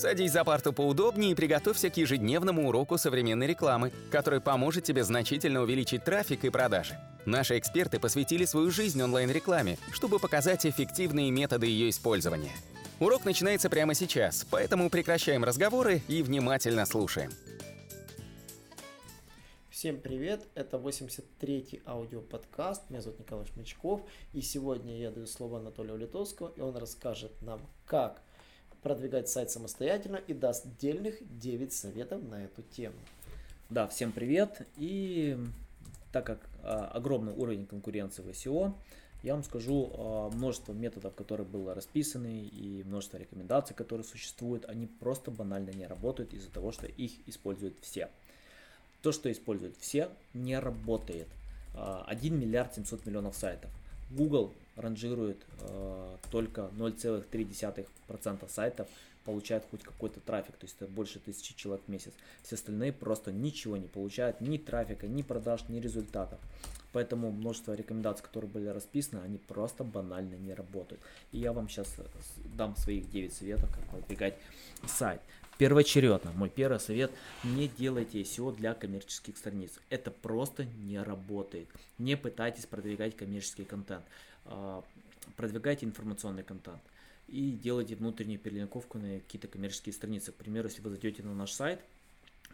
Садись за парту поудобнее и приготовься к ежедневному уроку современной рекламы, который поможет тебе значительно увеличить трафик и продажи. Наши эксперты посвятили свою жизнь онлайн-рекламе, чтобы показать эффективные методы ее использования. Урок начинается прямо сейчас, поэтому прекращаем разговоры и внимательно слушаем. Всем привет, это 83-й аудиоподкаст, меня зовут Николай Шмычков, и сегодня я даю слово Анатолию Литовскому, и он расскажет нам, как продвигать сайт самостоятельно и даст отдельных 9 советов на эту тему. Да, всем привет. И так как а, огромный уровень конкуренции в SEO, я вам скажу а, множество методов, которые были расписаны и множество рекомендаций, которые существуют, они просто банально не работают из-за того, что их используют все. То, что используют все, не работает. 1 а, миллиард 700 миллионов сайтов. Google ранжирует э, только 0,3% сайтов получают хоть какой-то трафик, то есть это больше тысячи человек в месяц. Все остальные просто ничего не получают, ни трафика, ни продаж, ни результатов. Поэтому множество рекомендаций, которые были расписаны, они просто банально не работают. И я вам сейчас дам своих 9 советов, как продвигать сайт. Первоочередно, мой первый совет, не делайте SEO для коммерческих страниц. Это просто не работает. Не пытайтесь продвигать коммерческий контент. А, продвигайте информационный контент и делайте внутреннюю перелинковку на какие-то коммерческие страницы. К примеру, если вы зайдете на наш сайт,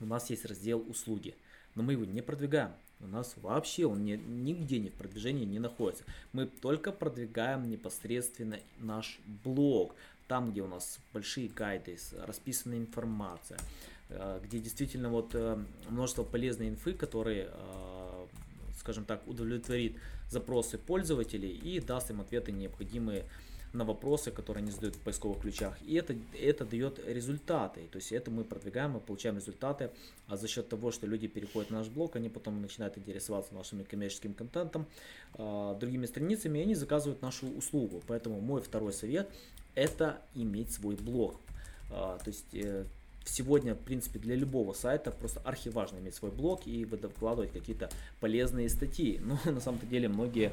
у нас есть раздел «Услуги», но мы его не продвигаем. У нас вообще он не, нигде не в продвижении не находится. Мы только продвигаем непосредственно наш блог, там, где у нас большие гайды, расписанная информация, э, где действительно вот э, множество полезной инфы, которые э, скажем так, удовлетворит запросы пользователей и даст им ответы необходимые на вопросы, которые они задают в поисковых ключах. И это, это дает результаты. То есть это мы продвигаем, мы получаем результаты. А за счет того, что люди переходят на наш блог, они потом начинают интересоваться нашим коммерческим контентом, э, другими страницами, и они заказывают нашу услугу. Поэтому мой второй совет это иметь свой блог. Э, то есть э, сегодня, в принципе, для любого сайта просто архиважно иметь свой блог и выкладывать какие-то полезные статьи. Ну, на самом-то деле, многие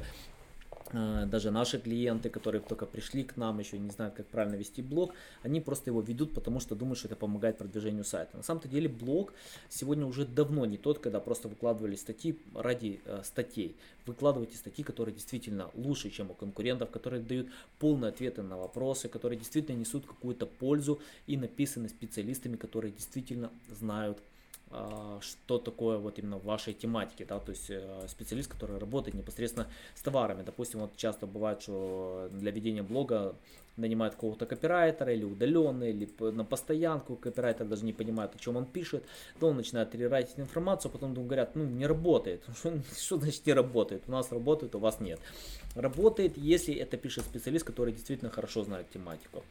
даже наши клиенты, которые только пришли к нам, еще не знают, как правильно вести блог, они просто его ведут, потому что думают, что это помогает продвижению сайта. На самом-то деле блог сегодня уже давно не тот, когда просто выкладывали статьи ради э, статей. Выкладывайте статьи, которые действительно лучше, чем у конкурентов, которые дают полные ответы на вопросы, которые действительно несут какую-то пользу и написаны специалистами, которые действительно знают что такое вот именно в вашей тематике, да, то есть э, специалист, который работает непосредственно с товарами. Допустим, вот часто бывает, что для ведения блога нанимают какого-то копирайтера или удаленно, или на постоянку, копирайтер даже не понимает, о чем он пишет, то он начинает рерайтить информацию, а потом говорят, ну не работает. Что, что значит не работает? У нас работает, у вас нет. Работает, если это пишет специалист, который действительно хорошо знает тематику.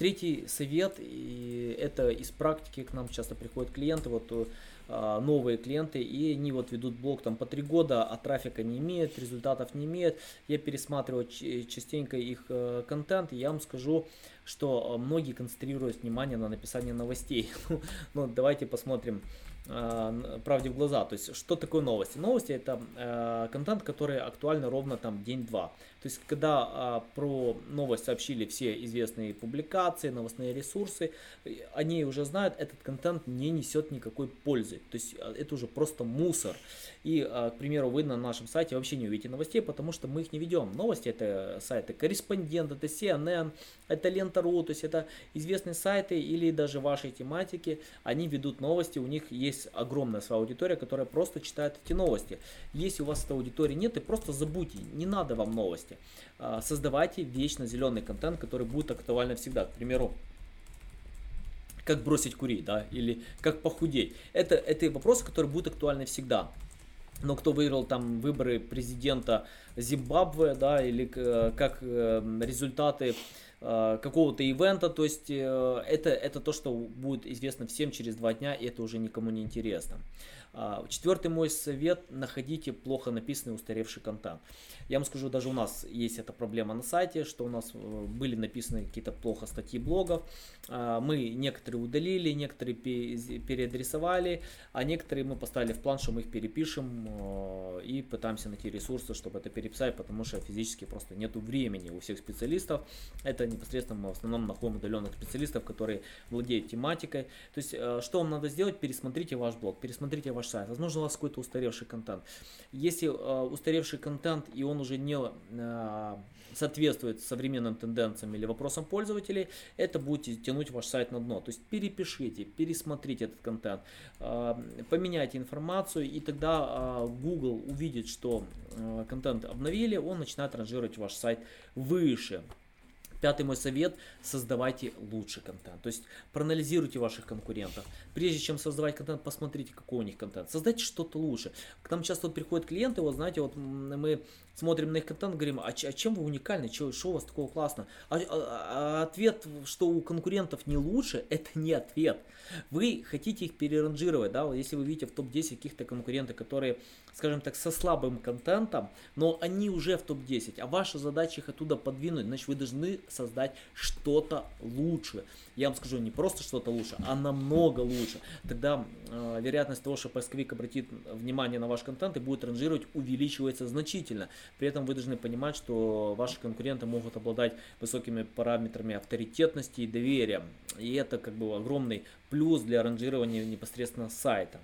Третий совет, и это из практики к нам часто приходят клиенты, вот а, новые клиенты, и они вот ведут блог там по три года, а трафика не имеют, результатов не имеют. Я пересматриваю частенько их э, контент, и я вам скажу, что многие концентрируют внимание на написании новостей. ну, давайте посмотрим э, правде в глаза. То есть, что такое новости? Новости это э, контент, который актуальный ровно там день-два. То есть, когда э, про новость сообщили все известные публикации, новостные ресурсы, они уже знают, этот контент не несет никакой пользы. То есть, это уже просто мусор. И, э, к примеру, вы на нашем сайте вообще не увидите новостей, потому что мы их не ведем. Новости это сайты корреспондент, это CNN, это лента.ру, то есть это известные сайты или даже вашей тематики, они ведут новости, у них есть есть огромная своя аудитория, которая просто читает эти новости. Если у вас этой аудитории нет, и просто забудьте, не надо вам новости. А, создавайте вечно зеленый контент, который будет актуальным всегда. К примеру, как бросить курить, да, или как похудеть. Это, это вопросы, которые будут актуальны всегда. Но кто выиграл там выборы президента Зимбабве, да, или э, как э, результаты какого-то ивента, то есть э, это, это то, что будет известно всем через два дня, и это уже никому не интересно. А, четвертый мой совет, находите плохо написанный устаревший контент. Я вам скажу, даже у нас есть эта проблема на сайте, что у нас э, были написаны какие-то плохо статьи блогов, а, мы некоторые удалили, некоторые переадресовали, а некоторые мы поставили в план, что мы их перепишем и пытаемся найти ресурсы, чтобы это переписать, потому что физически просто нету времени у всех специалистов. Это непосредственно в основном находим удаленных специалистов, которые владеют тематикой. То есть, э, что вам надо сделать? Пересмотрите ваш блог, пересмотрите ваш сайт. Возможно, у вас какой-то устаревший контент. Если э, устаревший контент и он уже не э, соответствует современным тенденциям или вопросам пользователей, это будет тянуть ваш сайт на дно. То есть перепишите, пересмотрите этот контент, поменяйте информацию, и тогда Google увидит, что контент обновили, он начинает ранжировать ваш сайт выше. Пятый мой совет – создавайте лучший контент. То есть проанализируйте ваших конкурентов. Прежде чем создавать контент, посмотрите, какой у них контент. Создайте что-то лучше. К нам часто вот приходят клиенты, вот знаете, вот мы смотрим на их контент, говорим, а, а чем вы уникальны, что, что у вас такого классно? А, а, а ответ, что у конкурентов не лучше, это не ответ. Вы хотите их переранжировать, да, вот если вы видите в топ-10 каких-то конкурентов, которые, скажем так, со слабым контентом, но они уже в топ-10, а ваша задача их оттуда подвинуть, значит вы должны создать что-то лучше. Я вам скажу, не просто что-то лучше, а намного лучше. Тогда э, вероятность того, что поисковик обратит внимание на ваш контент и будет ранжировать, увеличивается значительно. При этом вы должны понимать, что ваши конкуренты могут обладать высокими параметрами авторитетности и доверия. И это как бы огромный плюс для ранжирования непосредственно сайта.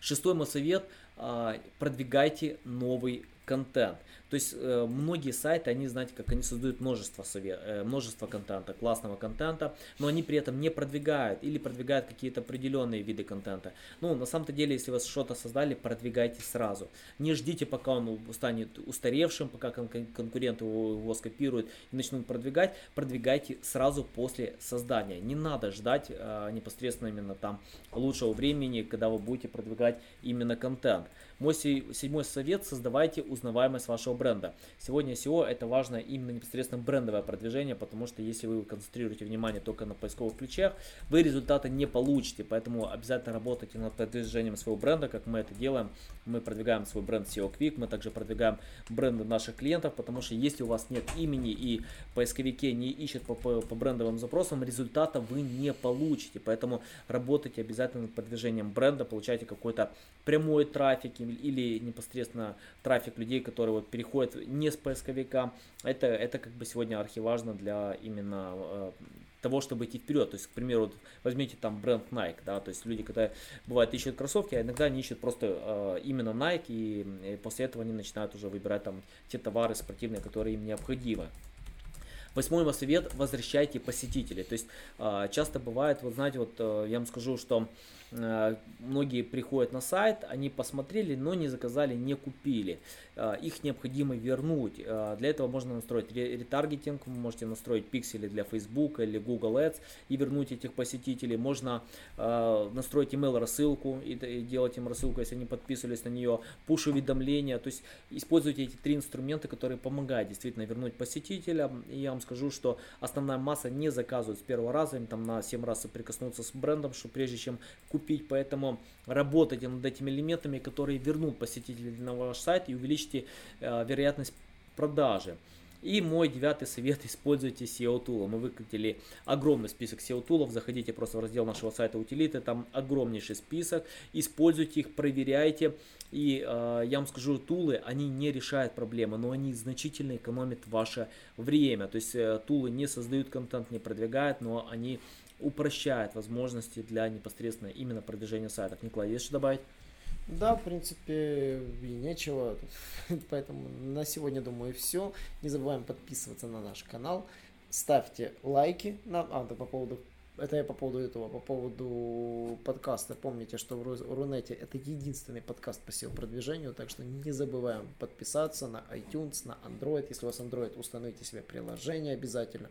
Шестой мой совет а, – продвигайте новый контент. То есть э, многие сайты, они, знаете, как они создают множество, совет, э, множество контента, классного контента, но они при этом не продвигают или продвигают какие-то определенные виды контента. Ну, на самом-то деле, если вы что-то создали, продвигайте сразу. Не ждите, пока он станет устаревшим, пока кон- конкуренты его, его скопируют и начнут продвигать. Продвигайте сразу после создания. Не надо ждать э, непосредственно именно там лучшего времени, когда вы будете продвигать именно контент. Мой седьмой совет – создавайте узнаваемость вашего бренда. Сегодня SEO это важно именно непосредственно брендовое продвижение, потому что если вы концентрируете внимание только на поисковых ключах, вы результата не получите, поэтому обязательно работайте над продвижением своего бренда, как мы это делаем. Мы продвигаем свой бренд SEO Quick, мы также продвигаем бренды наших клиентов, потому что если у вас нет имени и поисковики не ищут по, по, по брендовым запросам, результата вы не получите, поэтому работайте обязательно над продвижением бренда, получайте какой-то прямой трафик или непосредственно трафик людей, которые вот переходят не с поисковика. Это, это как бы сегодня архиважно для именно э, того, чтобы идти вперед. То есть, к примеру, вот возьмите там бренд Nike, да, то есть люди, когда бывает ищут кроссовки, а иногда они ищут просто э, именно Nike, и, и после этого они начинают уже выбирать там те товары спортивные, которые им необходимы. Восьмой мой совет – возвращайте посетителей. То есть э, часто бывает, вот знаете, вот э, я вам скажу, что многие приходят на сайт, они посмотрели, но не заказали, не купили. Э, их необходимо вернуть. Э, для этого можно настроить ретаргетинг, вы можете настроить пиксели для Facebook или Google Ads и вернуть этих посетителей. Можно настроить email рассылку и делать им рассылку, если они подписывались на нее, пуш уведомления. То есть используйте эти три инструмента, которые помогают действительно вернуть посетителя. И я вам скажу, что основная масса не заказывает с первого раза, им там на 7 раз соприкоснуться с брендом, что прежде чем купить купить, поэтому работайте над этими элементами, которые вернут посетителей на ваш сайт и увеличите э, вероятность продажи. И мой девятый совет, используйте SEO тулы. Мы выкатили огромный список SEO тулов, заходите просто в раздел нашего сайта утилиты, там огромнейший список, используйте их, проверяйте. И э, я вам скажу, тулы, они не решают проблемы, но они значительно экономят ваше время. То есть э, тулы не создают контент, не продвигают, но они упрощает возможности для непосредственно именно продвижения сайтов. Николай, есть что добавить? Да, в принципе, и нечего. Поэтому на сегодня, думаю, все. Не забываем подписываться на наш канал. Ставьте лайки. На... А, да, по поводу это я по поводу этого, по поводу подкаста. Помните, что в Рунете это единственный подкаст по SEO-продвижению, так что не забываем подписаться на iTunes, на Android. Если у вас Android, установите себе приложение обязательно